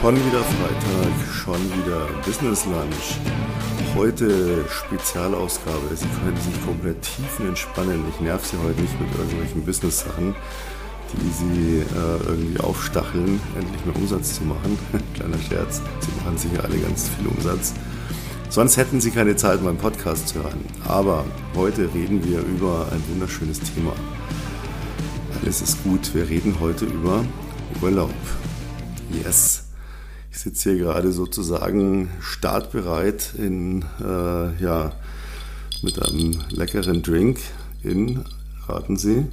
Schon wieder Freitag, schon wieder Business Lunch. Heute Spezialausgabe. Sie können sich komplett tiefen entspannen. Ich nerv Sie heute nicht mit irgendwelchen Business-Sachen, die Sie äh, irgendwie aufstacheln, endlich mehr Umsatz zu machen. Kleiner Scherz. Sie machen sicher alle ganz viel Umsatz. Sonst hätten Sie keine Zeit, meinen Podcast zu hören. Aber heute reden wir über ein wunderschönes Thema. Alles ist gut. Wir reden heute über Urlaub. Yes. Ich sitze hier gerade sozusagen startbereit in, äh, ja, mit einem leckeren Drink in, raten Sie,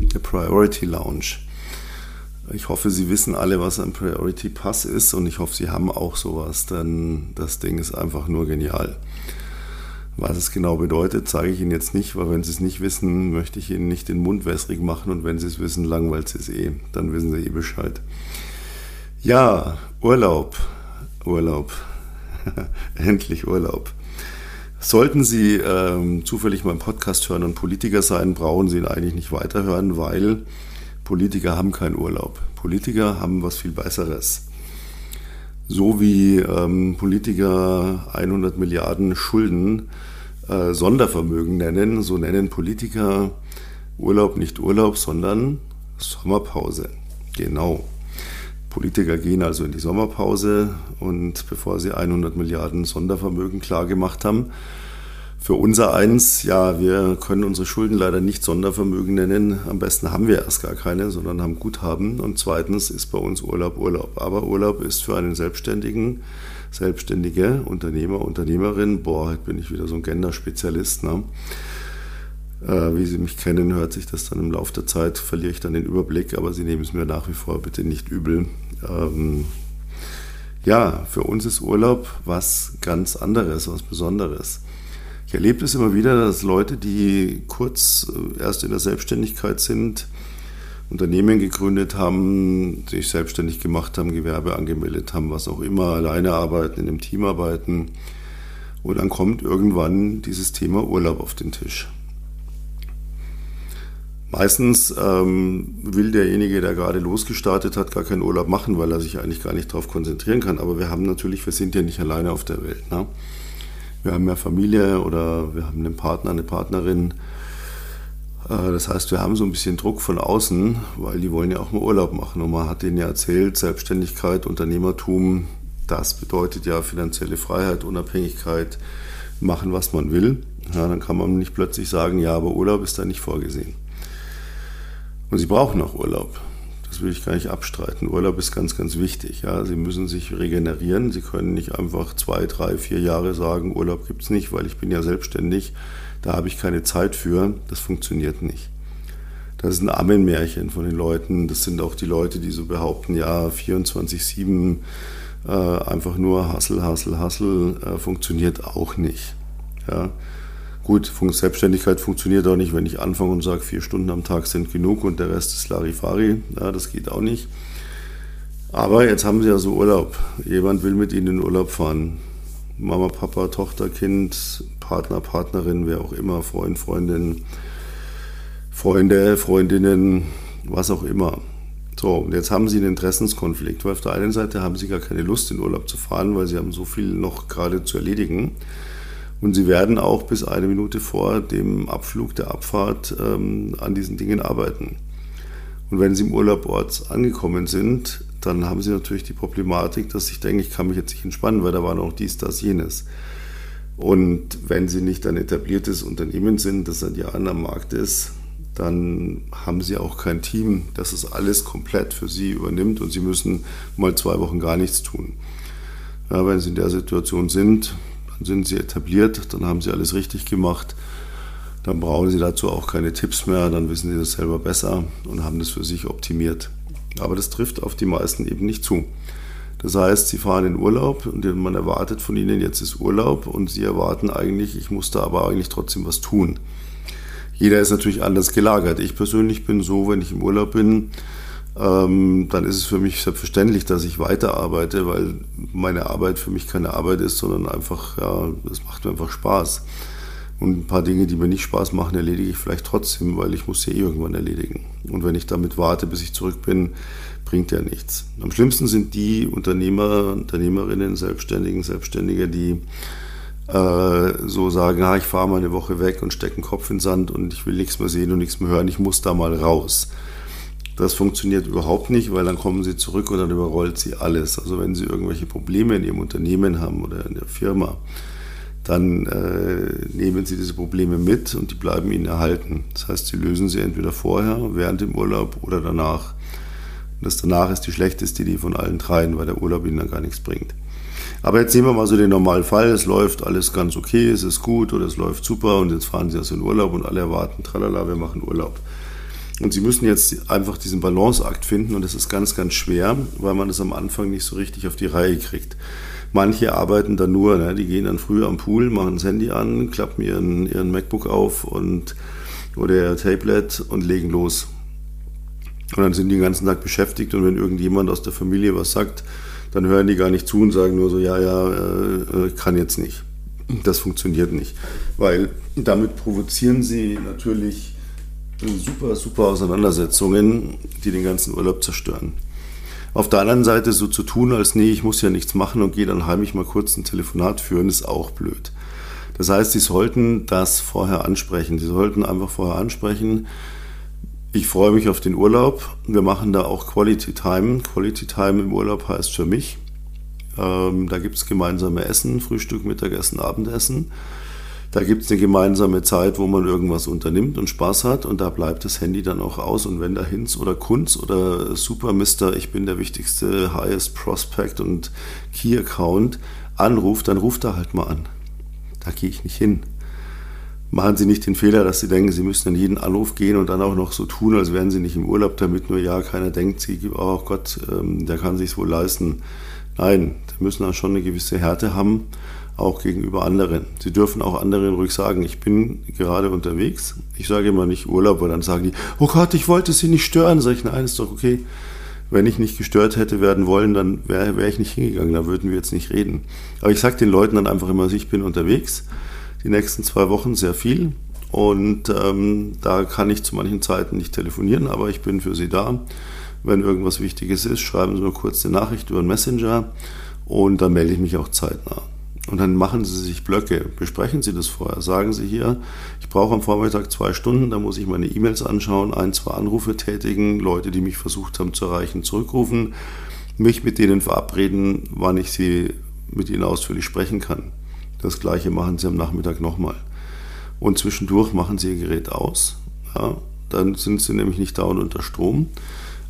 der Priority Lounge. Ich hoffe, Sie wissen alle, was ein Priority Pass ist und ich hoffe, Sie haben auch sowas, denn das Ding ist einfach nur genial. Was es genau bedeutet, zeige ich Ihnen jetzt nicht, weil wenn Sie es nicht wissen, möchte ich Ihnen nicht den Mund wässrig machen und wenn Sie es wissen, langweilt Sie es eh. Dann wissen Sie eh Bescheid. Ja, Urlaub. Urlaub. Endlich Urlaub. Sollten Sie ähm, zufällig meinen Podcast hören und Politiker sein, brauchen Sie ihn eigentlich nicht weiterhören, weil Politiker haben keinen Urlaub. Politiker haben was viel Besseres. So wie ähm, Politiker 100 Milliarden Schulden äh, Sondervermögen nennen, so nennen Politiker Urlaub nicht Urlaub, sondern Sommerpause. Genau. Politiker gehen also in die Sommerpause und bevor sie 100 Milliarden Sondervermögen klargemacht haben, für unser eins, ja, wir können unsere Schulden leider nicht Sondervermögen nennen. Am besten haben wir erst gar keine, sondern haben Guthaben. Und zweitens ist bei uns Urlaub Urlaub. Aber Urlaub ist für einen Selbstständigen, Selbstständige, Unternehmer, Unternehmerin, boah, heute bin ich wieder so ein Gender-Spezialist, ne? Äh, wie Sie mich kennen, hört sich das dann im Laufe der Zeit, verliere ich dann den Überblick, aber Sie nehmen es mir nach wie vor bitte nicht übel. Ähm, ja, für uns ist Urlaub was ganz anderes, was Besonderes. Ich erlebe es immer wieder, dass Leute, die kurz äh, erst in der Selbstständigkeit sind, Unternehmen gegründet haben, sich selbstständig gemacht haben, Gewerbe angemeldet haben, was auch immer, alleine arbeiten, in einem Team arbeiten. Und dann kommt irgendwann dieses Thema Urlaub auf den Tisch. Meistens ähm, will derjenige, der gerade losgestartet hat, gar keinen Urlaub machen, weil er sich eigentlich gar nicht darauf konzentrieren kann. Aber wir haben natürlich, wir sind ja nicht alleine auf der Welt. Ne? wir haben ja Familie oder wir haben einen Partner, eine Partnerin. Äh, das heißt, wir haben so ein bisschen Druck von außen, weil die wollen ja auch mal Urlaub machen. Und man hat denen ja erzählt, Selbstständigkeit, Unternehmertum, das bedeutet ja finanzielle Freiheit, Unabhängigkeit, machen, was man will. Ja, dann kann man nicht plötzlich sagen, ja, aber Urlaub ist da nicht vorgesehen. Und sie brauchen auch Urlaub. Will ich gar nicht abstreiten. Urlaub ist ganz, ganz wichtig. Ja. Sie müssen sich regenerieren. Sie können nicht einfach zwei, drei, vier Jahre sagen, Urlaub gibt es nicht, weil ich bin ja selbstständig. Da habe ich keine Zeit für. Das funktioniert nicht. Das ist ein Ammenmärchen von den Leuten. Das sind auch die Leute, die so behaupten, ja, 24-7 äh, einfach nur Hassel, Hassel, Hassel äh, funktioniert auch nicht. Ja. Gut, Selbstständigkeit funktioniert auch nicht, wenn ich anfange und sage, vier Stunden am Tag sind genug und der Rest ist Larifari. Ja, das geht auch nicht. Aber jetzt haben sie ja so Urlaub. Jemand will mit ihnen in Urlaub fahren. Mama, Papa, Tochter, Kind, Partner, Partnerin, wer auch immer, Freund, Freundin, Freunde, Freundinnen, was auch immer. So, und jetzt haben sie einen Interessenskonflikt, weil auf der einen Seite haben sie gar keine Lust, in Urlaub zu fahren, weil sie haben so viel noch gerade zu erledigen. Und sie werden auch bis eine Minute vor dem Abflug der Abfahrt ähm, an diesen Dingen arbeiten. Und wenn sie im Urlaubort angekommen sind, dann haben sie natürlich die Problematik, dass ich denke, ich kann mich jetzt nicht entspannen, weil da war noch dies, das, jenes. Und wenn sie nicht ein etabliertes Unternehmen sind, das seit Jahren am Markt ist, dann haben sie auch kein Team, das es alles komplett für sie übernimmt und sie müssen mal zwei Wochen gar nichts tun. Ja, wenn sie in der Situation sind, sind sie etabliert, dann haben sie alles richtig gemacht. Dann brauchen sie dazu auch keine Tipps mehr, dann wissen sie das selber besser und haben das für sich optimiert. Aber das trifft auf die meisten eben nicht zu. Das heißt, sie fahren in Urlaub und man erwartet von ihnen, jetzt ist Urlaub und sie erwarten eigentlich, ich muss da aber eigentlich trotzdem was tun. Jeder ist natürlich anders gelagert. Ich persönlich bin so, wenn ich im Urlaub bin, ähm, dann ist es für mich selbstverständlich, dass ich weiterarbeite, weil meine Arbeit für mich keine Arbeit ist, sondern einfach, ja, das macht mir einfach Spaß. Und ein paar Dinge, die mir nicht Spaß machen, erledige ich vielleicht trotzdem, weil ich muss sie eh irgendwann erledigen. Und wenn ich damit warte, bis ich zurück bin, bringt ja nichts. Am schlimmsten sind die Unternehmer, Unternehmerinnen, Selbstständigen, Selbstständige, die äh, so sagen, ah, ich fahre mal eine Woche weg und stecke den Kopf in den Sand und ich will nichts mehr sehen und nichts mehr hören, ich muss da mal raus. Das funktioniert überhaupt nicht, weil dann kommen sie zurück und dann überrollt sie alles. Also wenn sie irgendwelche Probleme in ihrem Unternehmen haben oder in der Firma, dann äh, nehmen sie diese Probleme mit und die bleiben ihnen erhalten. Das heißt, sie lösen sie entweder vorher, während dem Urlaub oder danach. Und das danach ist die schlechteste Idee von allen dreien, weil der Urlaub ihnen dann gar nichts bringt. Aber jetzt nehmen wir mal so den normalen Fall, es läuft alles ganz okay, es ist gut oder es läuft super und jetzt fahren sie also in Urlaub und alle erwarten, tralala, wir machen Urlaub. Und sie müssen jetzt einfach diesen Balanceakt finden und das ist ganz, ganz schwer, weil man das am Anfang nicht so richtig auf die Reihe kriegt. Manche arbeiten dann nur, ne? die gehen dann früh am Pool, machen das Handy an, klappen ihren, ihren MacBook auf und, oder ihr Tablet und legen los. Und dann sind die den ganzen Tag beschäftigt und wenn irgendjemand aus der Familie was sagt, dann hören die gar nicht zu und sagen nur so, ja, ja, äh, äh kann jetzt nicht. Das funktioniert nicht, weil damit provozieren sie natürlich super, super Auseinandersetzungen, die den ganzen Urlaub zerstören. Auf der anderen Seite so zu tun, als nee, ich muss ja nichts machen und gehe dann heimlich mal kurz ein Telefonat führen, ist auch blöd. Das heißt, Sie sollten das vorher ansprechen. Sie sollten einfach vorher ansprechen, ich freue mich auf den Urlaub. Wir machen da auch Quality Time. Quality Time im Urlaub heißt für mich, ähm, da gibt es gemeinsame Essen, Frühstück, Mittagessen, Abendessen. Da gibt es eine gemeinsame Zeit, wo man irgendwas unternimmt und Spaß hat und da bleibt das Handy dann auch aus. Und wenn da Hinz oder Kunz oder Super Mister, ich bin der wichtigste Highest Prospect und Key Account anruft, dann ruft er halt mal an. Da gehe ich nicht hin. Machen Sie nicht den Fehler, dass Sie denken, Sie müssen an jeden Anruf gehen und dann auch noch so tun, als wären Sie nicht im Urlaub, damit nur ja keiner denkt, Sie, oh Gott, ähm, der kann sich wohl leisten. Nein, Sie müssen auch schon eine gewisse Härte haben auch gegenüber anderen. Sie dürfen auch anderen ruhig sagen, ich bin gerade unterwegs. Ich sage immer nicht Urlaub, weil dann sagen die, oh Gott, ich wollte Sie nicht stören. Sag ich, nein, ist doch okay. Wenn ich nicht gestört hätte werden wollen, dann wäre wär ich nicht hingegangen, da würden wir jetzt nicht reden. Aber ich sage den Leuten dann einfach immer, ich bin unterwegs, die nächsten zwei Wochen sehr viel und ähm, da kann ich zu manchen Zeiten nicht telefonieren, aber ich bin für Sie da. Wenn irgendwas Wichtiges ist, schreiben Sie mir kurz eine Nachricht über einen Messenger und dann melde ich mich auch zeitnah. Und dann machen Sie sich Blöcke, besprechen Sie das vorher. Sagen Sie hier, ich brauche am Vormittag zwei Stunden, da muss ich meine E-Mails anschauen, ein, zwei Anrufe tätigen, Leute, die mich versucht haben zu erreichen, zurückrufen, mich mit denen verabreden, wann ich sie mit ihnen ausführlich sprechen kann. Das gleiche machen Sie am Nachmittag nochmal. Und zwischendurch machen Sie Ihr Gerät aus. Ja, dann sind Sie nämlich nicht dauernd unter Strom.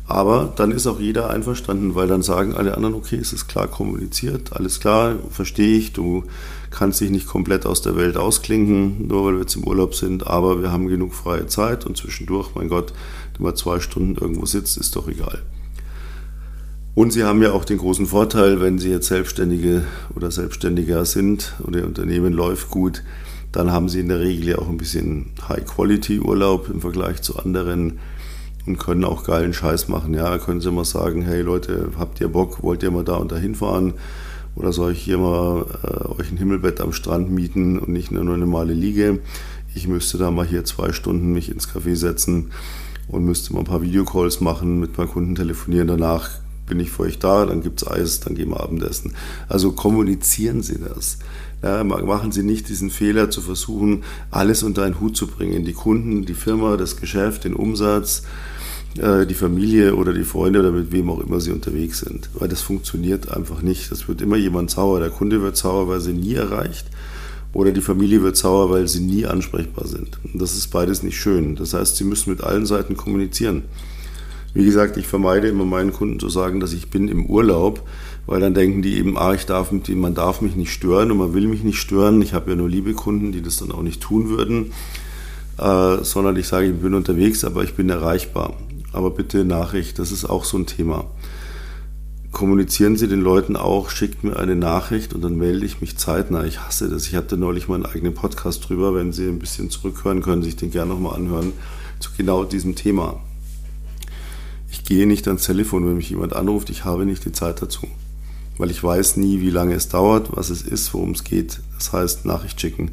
Aber dann ist auch jeder einverstanden, weil dann sagen alle anderen, okay, es ist klar kommuniziert, alles klar, verstehe ich, du kannst dich nicht komplett aus der Welt ausklinken, nur weil wir jetzt im Urlaub sind, aber wir haben genug freie Zeit und zwischendurch, mein Gott, wenn man zwei Stunden irgendwo sitzt, ist doch egal. Und Sie haben ja auch den großen Vorteil, wenn Sie jetzt Selbstständige oder Selbstständiger sind und Ihr Unternehmen läuft gut, dann haben Sie in der Regel ja auch ein bisschen High-Quality-Urlaub im Vergleich zu anderen und können auch geilen Scheiß machen. Ja, können Sie mal sagen, hey Leute, habt ihr Bock, wollt ihr mal da und da hinfahren? Oder soll ich hier mal äh, euch ein Himmelbett am Strand mieten und nicht nur eine normale Liege? Ich müsste da mal hier zwei Stunden mich ins Café setzen und müsste mal ein paar Videocalls machen, mit meinen Kunden telefonieren. Danach bin ich für euch da, dann gibt es Eis, dann gehen wir Abendessen. Also kommunizieren Sie das. Ja, machen Sie nicht diesen Fehler zu versuchen, alles unter einen Hut zu bringen. Die Kunden, die Firma, das Geschäft, den Umsatz, äh, die Familie oder die Freunde oder mit wem auch immer sie unterwegs sind. Weil das funktioniert einfach nicht. Das wird immer jemand sauer. Der Kunde wird sauer, weil sie nie erreicht. Oder die Familie wird sauer, weil sie nie ansprechbar sind. Und das ist beides nicht schön. Das heißt, sie müssen mit allen Seiten kommunizieren. Wie gesagt, ich vermeide immer meinen Kunden zu sagen, dass ich bin im Urlaub, weil dann denken die eben, ah, ich darf, man darf mich nicht stören und man will mich nicht stören. Ich habe ja nur liebe Kunden, die das dann auch nicht tun würden, äh, sondern ich sage, ich bin unterwegs, aber ich bin erreichbar aber bitte Nachricht, das ist auch so ein Thema. Kommunizieren Sie den Leuten auch, schickt mir eine Nachricht und dann melde ich mich zeitnah. Ich hasse das. Ich hatte neulich meinen eigenen Podcast drüber. Wenn Sie ein bisschen zurückhören, können Sie sich den gerne nochmal anhören zu genau diesem Thema. Ich gehe nicht ans Telefon, wenn mich jemand anruft. Ich habe nicht die Zeit dazu. Weil ich weiß nie, wie lange es dauert, was es ist, worum es geht. Das heißt, Nachricht schicken.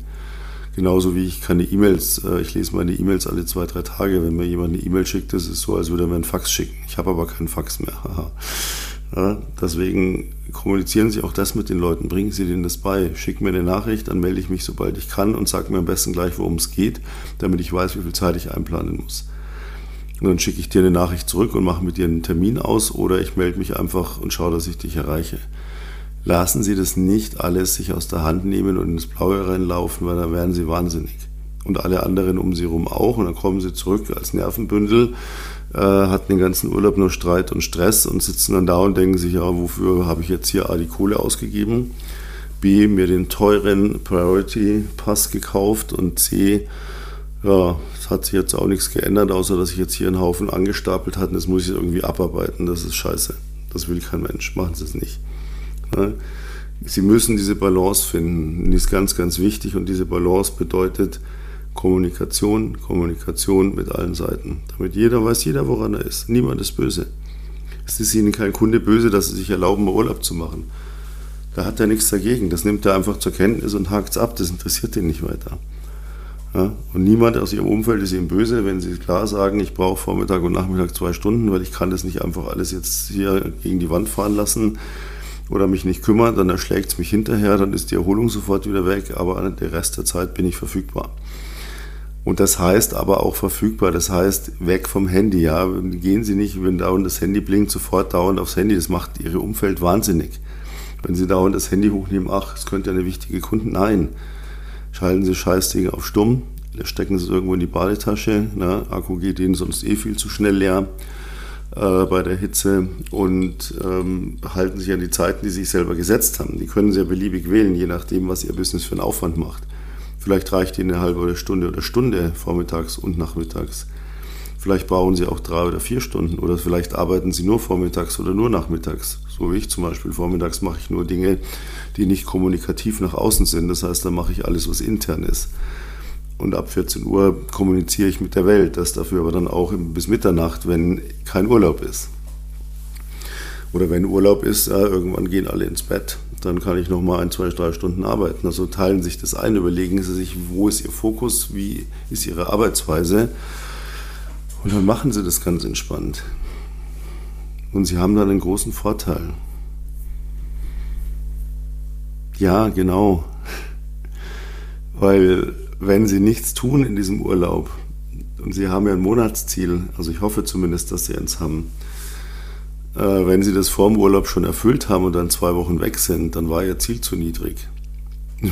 Genauso wie ich keine E-Mails, äh, ich lese meine E-Mails alle zwei, drei Tage. Wenn mir jemand eine E-Mail schickt, das ist so, als würde er mir einen Fax schicken. Ich habe aber keinen Fax mehr. ja, deswegen kommunizieren Sie auch das mit den Leuten, bringen Sie denen das bei. Schicken mir eine Nachricht, dann melde ich mich, sobald ich kann und sage mir am besten gleich, worum es geht, damit ich weiß, wie viel Zeit ich einplanen muss. Und dann schicke ich dir eine Nachricht zurück und mache mit dir einen Termin aus oder ich melde mich einfach und schaue, dass ich dich erreiche. Lassen Sie das nicht alles sich aus der Hand nehmen und ins Blaue reinlaufen, weil dann werden Sie wahnsinnig. Und alle anderen um Sie herum auch. Und dann kommen Sie zurück als Nervenbündel, äh, hatten den ganzen Urlaub nur Streit und Stress und sitzen dann da und denken sich, ja, wofür habe ich jetzt hier A, die Kohle ausgegeben, B, mir den teuren Priority-Pass gekauft und C, ja, es hat sich jetzt auch nichts geändert, außer dass ich jetzt hier einen Haufen angestapelt hatte. Das muss ich irgendwie abarbeiten. Das ist scheiße. Das will kein Mensch. Machen Sie es nicht. Sie müssen diese Balance finden. Die ist ganz, ganz wichtig. Und diese Balance bedeutet Kommunikation, Kommunikation mit allen Seiten. Damit jeder weiß, jeder, woran er ist. Niemand ist böse. Es ist Ihnen kein Kunde böse, dass Sie sich erlauben, Urlaub zu machen. Da hat er nichts dagegen. Das nimmt er einfach zur Kenntnis und hakt es ab. Das interessiert ihn nicht weiter. Ja? Und niemand aus ihrem Umfeld ist ihm böse, wenn sie klar sagen, ich brauche Vormittag und Nachmittag zwei Stunden, weil ich kann das nicht einfach alles jetzt hier gegen die Wand fahren lassen oder mich nicht kümmern, dann erschlägt es mich hinterher, dann ist die Erholung sofort wieder weg, aber der Rest der Zeit bin ich verfügbar. Und das heißt aber auch verfügbar, das heißt weg vom Handy. Ja, gehen Sie nicht, wenn dauernd das Handy blinkt, sofort dauernd aufs Handy. Das macht Ihr Umfeld wahnsinnig. Wenn Sie dauernd das Handy hochnehmen, ach, es könnte eine wichtige Kunde. Nein, schalten Sie Scheißding auf stumm, stecken Sie es irgendwo in die Badetasche. Ne? Akku geht Ihnen sonst eh viel zu schnell leer äh, bei der Hitze und ähm, halten sich an die Zeiten, die Sie sich selber gesetzt haben. Die können Sie ja beliebig wählen, je nachdem, was Ihr Business für einen Aufwand macht. Vielleicht reicht Ihnen eine halbe Stunde oder Stunde vormittags und nachmittags. Vielleicht brauchen Sie auch drei oder vier Stunden oder vielleicht arbeiten Sie nur vormittags oder nur nachmittags. So wie ich zum Beispiel. Vormittags mache ich nur Dinge, die nicht kommunikativ nach außen sind. Das heißt, da mache ich alles, was intern ist. Und ab 14 Uhr kommuniziere ich mit der Welt. Das dafür aber dann auch bis Mitternacht, wenn kein Urlaub ist. Oder wenn Urlaub ist, irgendwann gehen alle ins Bett. Dann kann ich noch mal ein, zwei, drei Stunden arbeiten. Also teilen sich das ein, überlegen Sie sich, wo ist Ihr Fokus, wie ist Ihre Arbeitsweise und dann machen sie das ganz entspannt. Und sie haben dann einen großen Vorteil. Ja, genau. Weil wenn sie nichts tun in diesem Urlaub, und sie haben ja ein Monatsziel, also ich hoffe zumindest, dass sie eins haben, äh, wenn sie das vor dem Urlaub schon erfüllt haben und dann zwei Wochen weg sind, dann war ihr Ziel zu niedrig.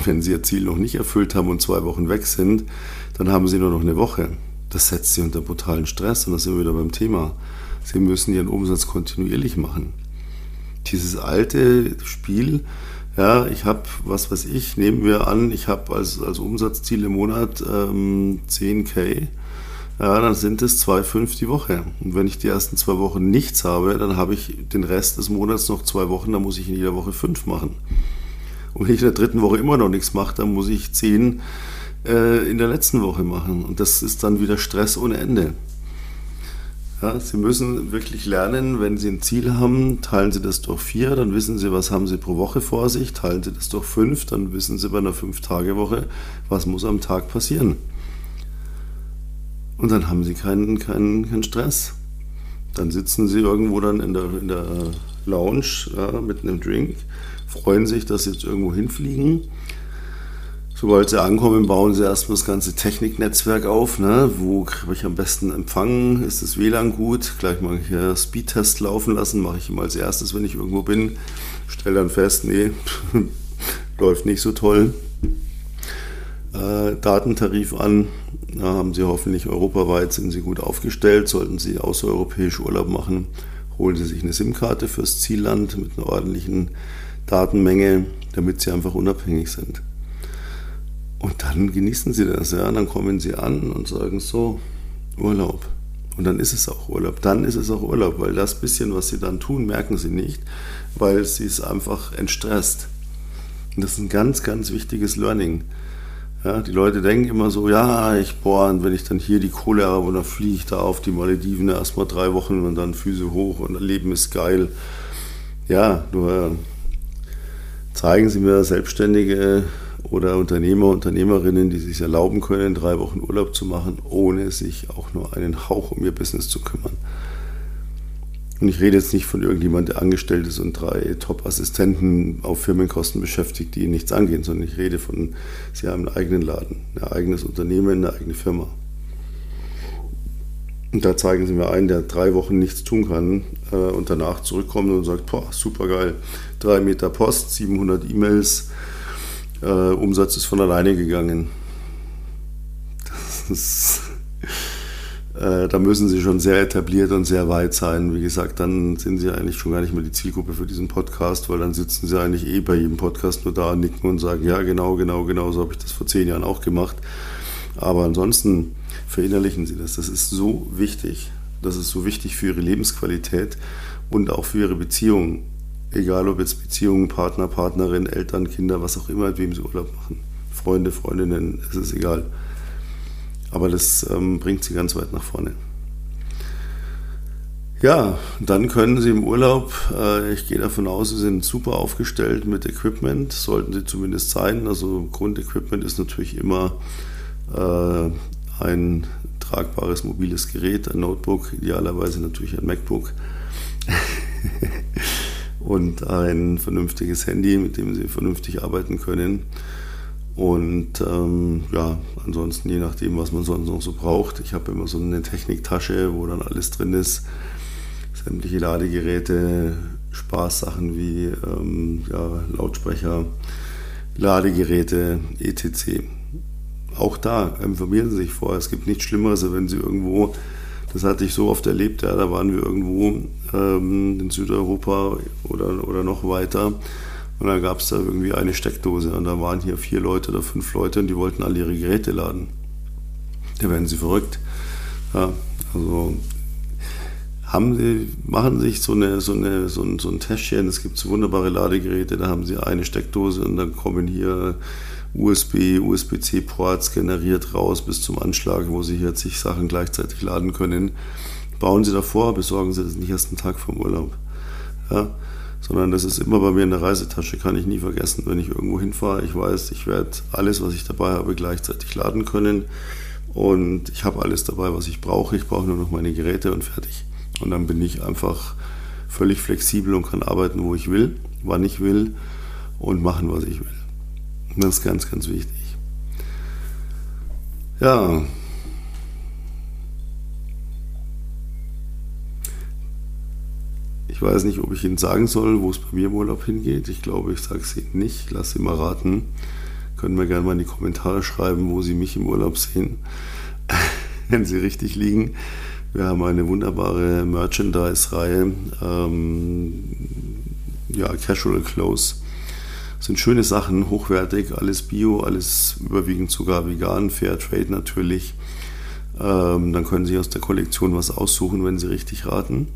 Wenn sie ihr Ziel noch nicht erfüllt haben und zwei Wochen weg sind, dann haben sie nur noch eine Woche das setzt sie unter brutalen Stress und da sind wir wieder beim Thema. Sie müssen ihren Umsatz kontinuierlich machen. Dieses alte Spiel, ja, ich habe, was weiß ich, nehmen wir an, ich habe als, als Umsatzziel im Monat ähm, 10k, ja, dann sind es 2,5 die Woche. Und wenn ich die ersten zwei Wochen nichts habe, dann habe ich den Rest des Monats noch zwei Wochen, dann muss ich in jeder Woche fünf machen. Und wenn ich in der dritten Woche immer noch nichts mache, dann muss ich zehn äh, in der letzten Woche machen. Und das ist dann wieder Stress ohne Ende. Ja, Sie müssen wirklich lernen, wenn Sie ein Ziel haben, teilen Sie das durch vier, dann wissen Sie, was haben Sie pro Woche vor sich, teilen Sie das durch fünf, dann wissen Sie bei einer Fünf-Tage-Woche, was muss am Tag passieren. Und dann haben Sie keinen, keinen, keinen Stress. Dann sitzen Sie irgendwo dann in der, in der Lounge ja, mit einem Drink, freuen sich, dass Sie jetzt irgendwo hinfliegen Sobald sie ankommen, bauen sie erstmal das ganze Techniknetzwerk auf. Ne? Wo habe ich am besten Empfang? Ist das WLAN gut? Gleich mal hier Speedtest laufen lassen. Mache ich immer als erstes, wenn ich irgendwo bin. Stelle dann fest, nee, läuft nicht so toll. Äh, Datentarif an. Da haben Sie hoffentlich europaweit, sind Sie gut aufgestellt. Sollten Sie außereuropäisch Urlaub machen, holen Sie sich eine SIM-Karte fürs Zielland mit einer ordentlichen Datenmenge, damit Sie einfach unabhängig sind. Und dann genießen sie das, ja. Dann kommen sie an und sagen so, Urlaub. Und dann ist es auch Urlaub. Dann ist es auch Urlaub, weil das bisschen, was sie dann tun, merken sie nicht, weil sie es einfach entstresst. Und das ist ein ganz, ganz wichtiges Learning. Ja, die Leute denken immer so, ja, ich boah, und wenn ich dann hier die Kohle habe und dann fliege ich da auf die Malediven erstmal drei Wochen und dann Füße hoch und Leben ist geil. Ja, nur zeigen Sie mir Selbstständige oder Unternehmer, Unternehmerinnen, die sich erlauben können, drei Wochen Urlaub zu machen, ohne sich auch nur einen Hauch um ihr Business zu kümmern. Und ich rede jetzt nicht von irgendjemand, der angestellt ist und drei Top-Assistenten auf Firmenkosten beschäftigt, die ihnen nichts angehen, sondern ich rede von, sie haben einen eigenen Laden, ein eigenes Unternehmen, eine eigene Firma. Und da zeigen sie mir einen, der drei Wochen nichts tun kann äh, und danach zurückkommt und sagt, boah, super geil, drei Meter Post, 700 E-Mails, äh, Umsatz ist von alleine gegangen. Ist äh, da müssen sie schon sehr etabliert und sehr weit sein. Wie gesagt, dann sind sie eigentlich schon gar nicht mehr die Zielgruppe für diesen Podcast, weil dann sitzen sie eigentlich eh bei jedem Podcast nur da, nicken und sagen, ja, genau, genau, genau, so habe ich das vor zehn Jahren auch gemacht. Aber ansonsten verinnerlichen sie das. Das ist so wichtig. Das ist so wichtig für ihre Lebensqualität und auch für ihre Beziehungen. Egal ob jetzt Beziehungen, Partner, Partnerin, Eltern, Kinder, was auch immer, mit wem sie Urlaub machen. Freunde, Freundinnen, es ist egal. Aber das ähm, bringt sie ganz weit nach vorne. Ja, dann können Sie im Urlaub, äh, ich gehe davon aus, Sie sind super aufgestellt mit Equipment, sollten Sie zumindest sein. Also Grundequipment ist natürlich immer äh, ein tragbares mobiles Gerät, ein Notebook, idealerweise natürlich ein MacBook und ein vernünftiges Handy, mit dem Sie vernünftig arbeiten können. Und ähm, ja, ansonsten je nachdem, was man sonst noch so braucht. Ich habe immer so eine Techniktasche, wo dann alles drin ist. Sämtliche Ladegeräte, Spaßsachen wie ähm, ja, Lautsprecher, Ladegeräte, etc. Auch da informieren Sie sich vorher. Es gibt nichts Schlimmeres, wenn Sie irgendwo, das hatte ich so oft erlebt, ja, da waren wir irgendwo ähm, in Südeuropa oder, oder noch weiter. Und dann gab es da irgendwie eine Steckdose. Und da waren hier vier Leute oder fünf Leute und die wollten alle ihre Geräte laden. Da werden sie verrückt. Ja, also haben sie, machen sich so, eine, so, eine, so, ein, so ein Täschchen, es gibt so wunderbare Ladegeräte, da haben sie eine Steckdose und dann kommen hier USB, USB-C-Ports generiert raus bis zum Anschlag, wo sie hier zig Sachen gleichzeitig laden können. Bauen sie davor, besorgen sie das nicht erst einen Tag vom Urlaub. Ja, sondern das ist immer bei mir in der Reisetasche, kann ich nie vergessen. Wenn ich irgendwo hinfahre, ich weiß, ich werde alles, was ich dabei habe, gleichzeitig laden können und ich habe alles dabei, was ich brauche. Ich brauche nur noch meine Geräte und fertig. Und dann bin ich einfach völlig flexibel und kann arbeiten, wo ich will, wann ich will und machen, was ich will. Das ist ganz, ganz wichtig. Ja, Ich weiß nicht, ob ich Ihnen sagen soll, wo es bei mir im Urlaub hingeht. Ich glaube, ich sage es Ihnen nicht. Lass Sie mal raten. Können mir gerne mal in die Kommentare schreiben, wo Sie mich im Urlaub sehen, wenn Sie richtig liegen. Wir haben eine wunderbare Merchandise-Reihe, ähm, ja, Casual Clothes. Sind schöne Sachen, hochwertig, alles Bio, alles überwiegend sogar vegan, Fair Trade natürlich. Ähm, dann können Sie aus der Kollektion was aussuchen, wenn Sie richtig raten.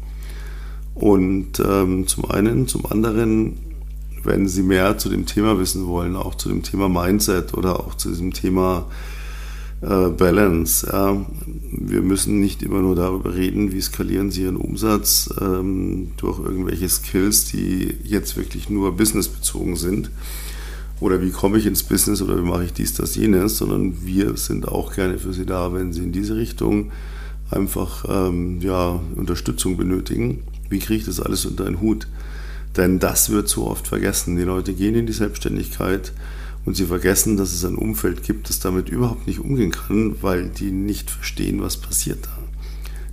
Und ähm, zum einen, zum anderen, wenn Sie mehr zu dem Thema wissen wollen, auch zu dem Thema Mindset oder auch zu diesem Thema äh, Balance. Ja. Wir müssen nicht immer nur darüber reden, wie skalieren Sie Ihren Umsatz ähm, durch irgendwelche Skills, die jetzt wirklich nur businessbezogen sind. Oder wie komme ich ins Business oder wie mache ich dies, das, jenes, sondern wir sind auch gerne für Sie da, wenn Sie in diese Richtung einfach ähm, ja, Unterstützung benötigen wie kriege ich das alles unter einen Hut? Denn das wird so oft vergessen. Die Leute gehen in die Selbstständigkeit und sie vergessen, dass es ein Umfeld gibt, das damit überhaupt nicht umgehen kann, weil die nicht verstehen, was passiert da.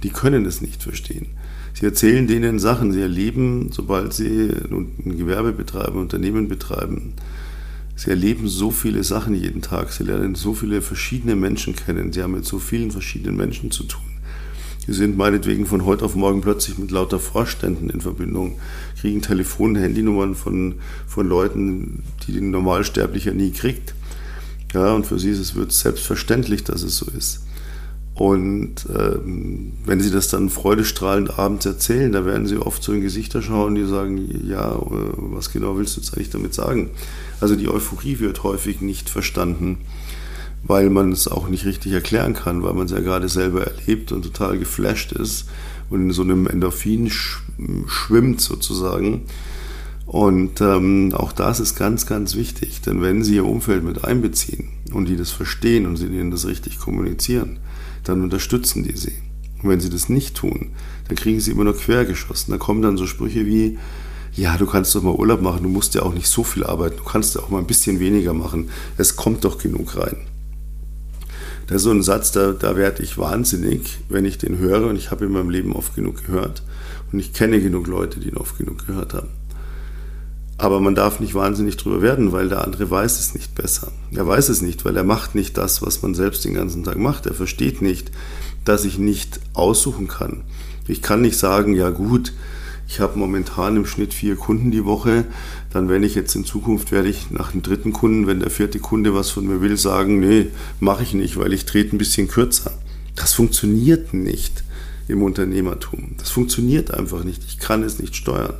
Die können es nicht verstehen. Sie erzählen denen Sachen, sie erleben, sobald sie ein Gewerbe betreiben, Unternehmen betreiben, sie erleben so viele Sachen jeden Tag, sie lernen so viele verschiedene Menschen kennen, sie haben mit so vielen verschiedenen Menschen zu tun. Die sind meinetwegen von heute auf morgen plötzlich mit lauter Vorständen in Verbindung, kriegen Telefon-, Handynummern von, von Leuten, die den Normalsterblicher nie kriegt. Ja, und für sie ist es wird selbstverständlich, dass es so ist. Und ähm, wenn sie das dann freudestrahlend abends erzählen, da werden sie oft so in Gesichter schauen, die sagen, ja, äh, was genau willst du jetzt eigentlich damit sagen? Also die Euphorie wird häufig nicht verstanden weil man es auch nicht richtig erklären kann, weil man es ja gerade selber erlebt und total geflasht ist und in so einem Endorphin schwimmt sozusagen. Und ähm, auch das ist ganz, ganz wichtig, denn wenn Sie Ihr Umfeld mit einbeziehen und die das verstehen und Sie ihnen das richtig kommunizieren, dann unterstützen die Sie. Und wenn Sie das nicht tun, dann kriegen Sie immer nur quergeschossen. Da kommen dann so Sprüche wie, ja, du kannst doch mal Urlaub machen, du musst ja auch nicht so viel arbeiten, du kannst ja auch mal ein bisschen weniger machen, es kommt doch genug rein. Das ist so ein Satz, da, da werde ich wahnsinnig, wenn ich den höre und ich habe in meinem Leben oft genug gehört und ich kenne genug Leute, die ihn oft genug gehört haben. Aber man darf nicht wahnsinnig drüber werden, weil der andere weiß es nicht besser. Er weiß es nicht, weil er macht nicht das, was man selbst den ganzen Tag macht. Er versteht nicht, dass ich nicht aussuchen kann. Ich kann nicht sagen, ja gut, ich habe momentan im Schnitt vier Kunden die Woche. Dann, wenn ich jetzt in Zukunft werde ich nach dem dritten Kunden, wenn der vierte Kunde was von mir will, sagen, nee, mache ich nicht, weil ich trete ein bisschen kürzer. Das funktioniert nicht im Unternehmertum. Das funktioniert einfach nicht. Ich kann es nicht steuern.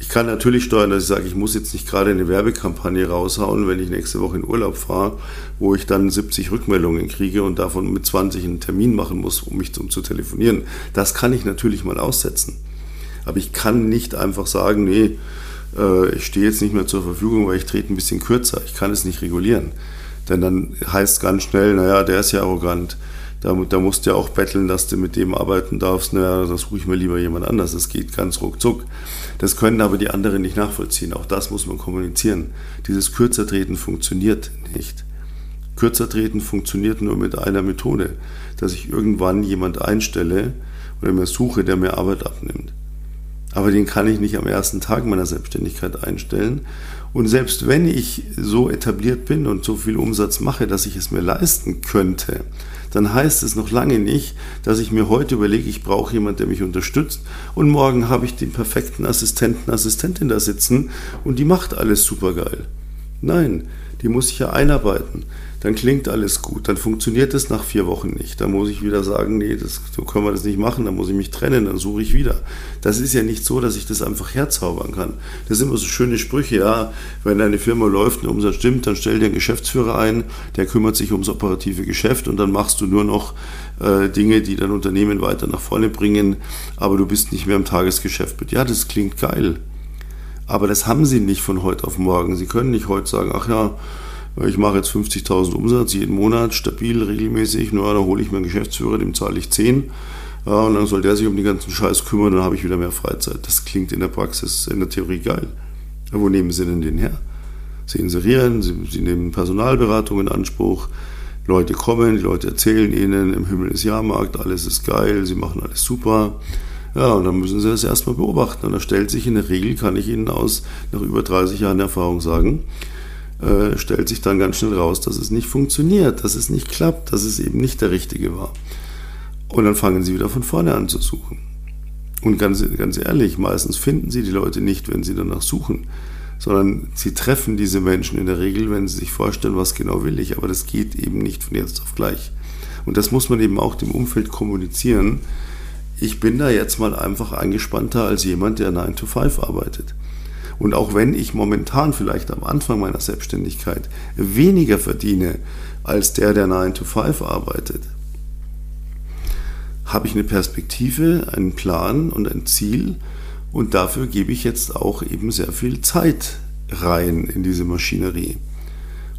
Ich kann natürlich steuern, dass ich sage, ich muss jetzt nicht gerade eine Werbekampagne raushauen, wenn ich nächste Woche in Urlaub fahre, wo ich dann 70 Rückmeldungen kriege und davon mit 20 einen Termin machen muss, um mich zum, zu telefonieren. Das kann ich natürlich mal aussetzen. Aber ich kann nicht einfach sagen, nee, äh, ich stehe jetzt nicht mehr zur Verfügung, weil ich trete ein bisschen kürzer. Ich kann es nicht regulieren. Denn dann heißt ganz schnell, naja, der ist ja arrogant da, da musst du ja auch betteln, dass du mit dem arbeiten darfst. Naja, das suche ich mir lieber jemand anders. Das geht ganz ruckzuck. Das können aber die anderen nicht nachvollziehen. Auch das muss man kommunizieren. Dieses Kürzertreten funktioniert nicht. Kürzertreten funktioniert nur mit einer Methode, dass ich irgendwann jemand einstelle oder mir suche, der mir Arbeit abnimmt. Aber den kann ich nicht am ersten Tag meiner Selbstständigkeit einstellen. Und selbst wenn ich so etabliert bin und so viel Umsatz mache, dass ich es mir leisten könnte, dann heißt es noch lange nicht, dass ich mir heute überlege, ich brauche jemanden, der mich unterstützt und morgen habe ich den perfekten Assistenten, Assistentin da sitzen und die macht alles supergeil. Nein, die muss ich ja einarbeiten dann klingt alles gut. Dann funktioniert es nach vier Wochen nicht. Dann muss ich wieder sagen, nee, das, so können wir das nicht machen, dann muss ich mich trennen, dann suche ich wieder. Das ist ja nicht so, dass ich das einfach herzaubern kann. Das sind immer so schöne Sprüche, ja, wenn deine Firma läuft und Umsatz stimmt, dann stell dir einen Geschäftsführer ein, der kümmert sich ums operative Geschäft und dann machst du nur noch äh, Dinge, die dein Unternehmen weiter nach vorne bringen, aber du bist nicht mehr im Tagesgeschäft mit. Ja, das klingt geil. Aber das haben sie nicht von heute auf morgen. Sie können nicht heute sagen, ach ja, ich mache jetzt 50.000 Umsatz jeden Monat, stabil, regelmäßig, nur dann hole ich mir einen Geschäftsführer, dem zahle ich 10 ja, und dann soll der sich um den ganzen Scheiß kümmern, dann habe ich wieder mehr Freizeit. Das klingt in der Praxis, in der Theorie geil. Aber wo nehmen Sie denn den her? Sie inserieren, Sie, Sie nehmen Personalberatung in Anspruch, Leute kommen, die Leute erzählen Ihnen, im Himmel ist Jahrmarkt, alles ist geil, Sie machen alles super. Ja, und dann müssen Sie das erstmal beobachten. Und da stellt sich in der Regel, kann ich Ihnen aus nach über 30 Jahren Erfahrung sagen, äh, stellt sich dann ganz schnell raus, dass es nicht funktioniert, dass es nicht klappt, dass es eben nicht der richtige war. Und dann fangen sie wieder von vorne an zu suchen. Und ganz, ganz ehrlich, meistens finden sie die Leute nicht, wenn sie danach suchen, sondern sie treffen diese Menschen in der Regel, wenn sie sich vorstellen, was genau will ich. Aber das geht eben nicht von jetzt auf gleich. Und das muss man eben auch dem Umfeld kommunizieren. Ich bin da jetzt mal einfach eingespannter als jemand, der 9 to 5 arbeitet. Und auch wenn ich momentan vielleicht am Anfang meiner Selbstständigkeit weniger verdiene als der, der 9 to 5 arbeitet, habe ich eine Perspektive, einen Plan und ein Ziel und dafür gebe ich jetzt auch eben sehr viel Zeit rein in diese Maschinerie.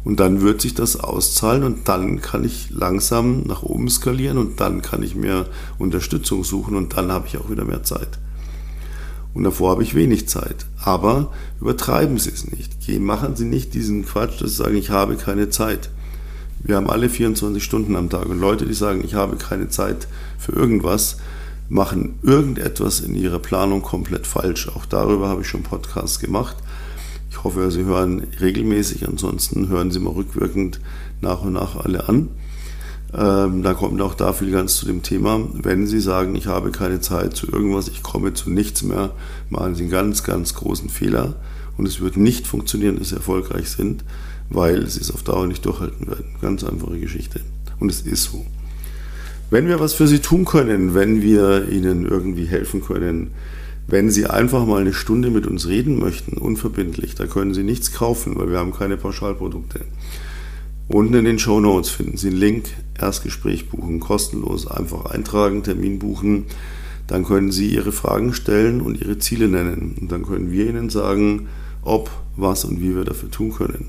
Und dann wird sich das auszahlen und dann kann ich langsam nach oben skalieren und dann kann ich mir Unterstützung suchen und dann habe ich auch wieder mehr Zeit. Und davor habe ich wenig Zeit. Aber übertreiben Sie es nicht. Machen Sie nicht diesen Quatsch, dass Sie sagen, ich habe keine Zeit. Wir haben alle 24 Stunden am Tag. Und Leute, die sagen, ich habe keine Zeit für irgendwas, machen irgendetwas in ihrer Planung komplett falsch. Auch darüber habe ich schon Podcasts gemacht. Ich hoffe, Sie hören regelmäßig. Ansonsten hören Sie mal rückwirkend nach und nach alle an. Ähm, da kommt auch da viel ganz zu dem Thema. Wenn Sie sagen, ich habe keine Zeit zu irgendwas, ich komme zu nichts mehr, machen Sie einen ganz, ganz großen Fehler. Und es wird nicht funktionieren, dass Sie erfolgreich sind, weil Sie es auf Dauer nicht durchhalten werden. Ganz einfache Geschichte. Und es ist so. Wenn wir was für Sie tun können, wenn wir Ihnen irgendwie helfen können, wenn Sie einfach mal eine Stunde mit uns reden möchten, unverbindlich, da können Sie nichts kaufen, weil wir haben keine Pauschalprodukte. Unten in den Show Notes finden Sie einen Link, Erstgespräch buchen, kostenlos, einfach eintragen, Termin buchen. dann können Sie Ihre Fragen stellen und Ihre Ziele nennen. Und dann können wir Ihnen sagen, ob, was und wie wir dafür tun können.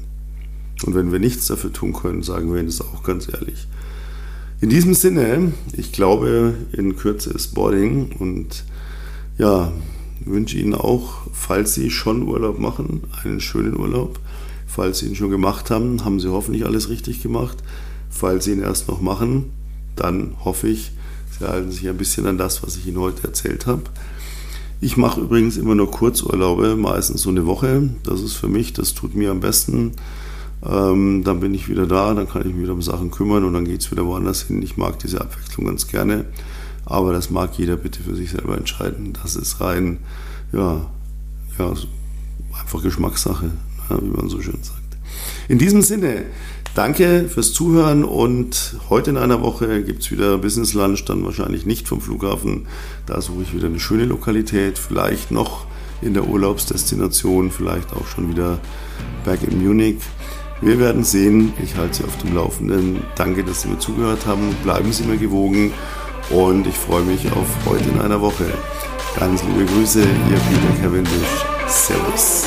Und wenn wir nichts dafür tun können, sagen wir Ihnen das auch ganz ehrlich. In diesem Sinne, ich glaube, in Kürze ist Boarding und ja, wünsche Ihnen auch, falls Sie schon Urlaub machen, einen schönen Urlaub. Falls Sie ihn schon gemacht haben, haben Sie hoffentlich alles richtig gemacht. Falls Sie ihn erst noch machen, dann hoffe ich, Sie halten sich ein bisschen an das, was ich Ihnen heute erzählt habe. Ich mache übrigens immer nur Kurzurlaube, meistens so eine Woche. Das ist für mich, das tut mir am besten. Ähm, dann bin ich wieder da, dann kann ich mich wieder um Sachen kümmern und dann geht es wieder woanders hin. Ich mag diese Abwechslung ganz gerne, aber das mag jeder bitte für sich selber entscheiden. Das ist rein, ja, ja einfach Geschmackssache, wie man so schön sagt. In diesem Sinne, danke fürs Zuhören und heute in einer Woche gibt es wieder Business Lunch, dann wahrscheinlich nicht vom Flughafen. Da suche ich wieder eine schöne Lokalität, vielleicht noch in der Urlaubsdestination, vielleicht auch schon wieder back in Munich. Wir werden sehen. Ich halte Sie auf dem Laufenden. Danke, dass Sie mir zugehört haben. Bleiben Sie mir gewogen und ich freue mich auf heute in einer Woche. Ganz liebe Grüße, Ihr Peter Cavendish. Servus.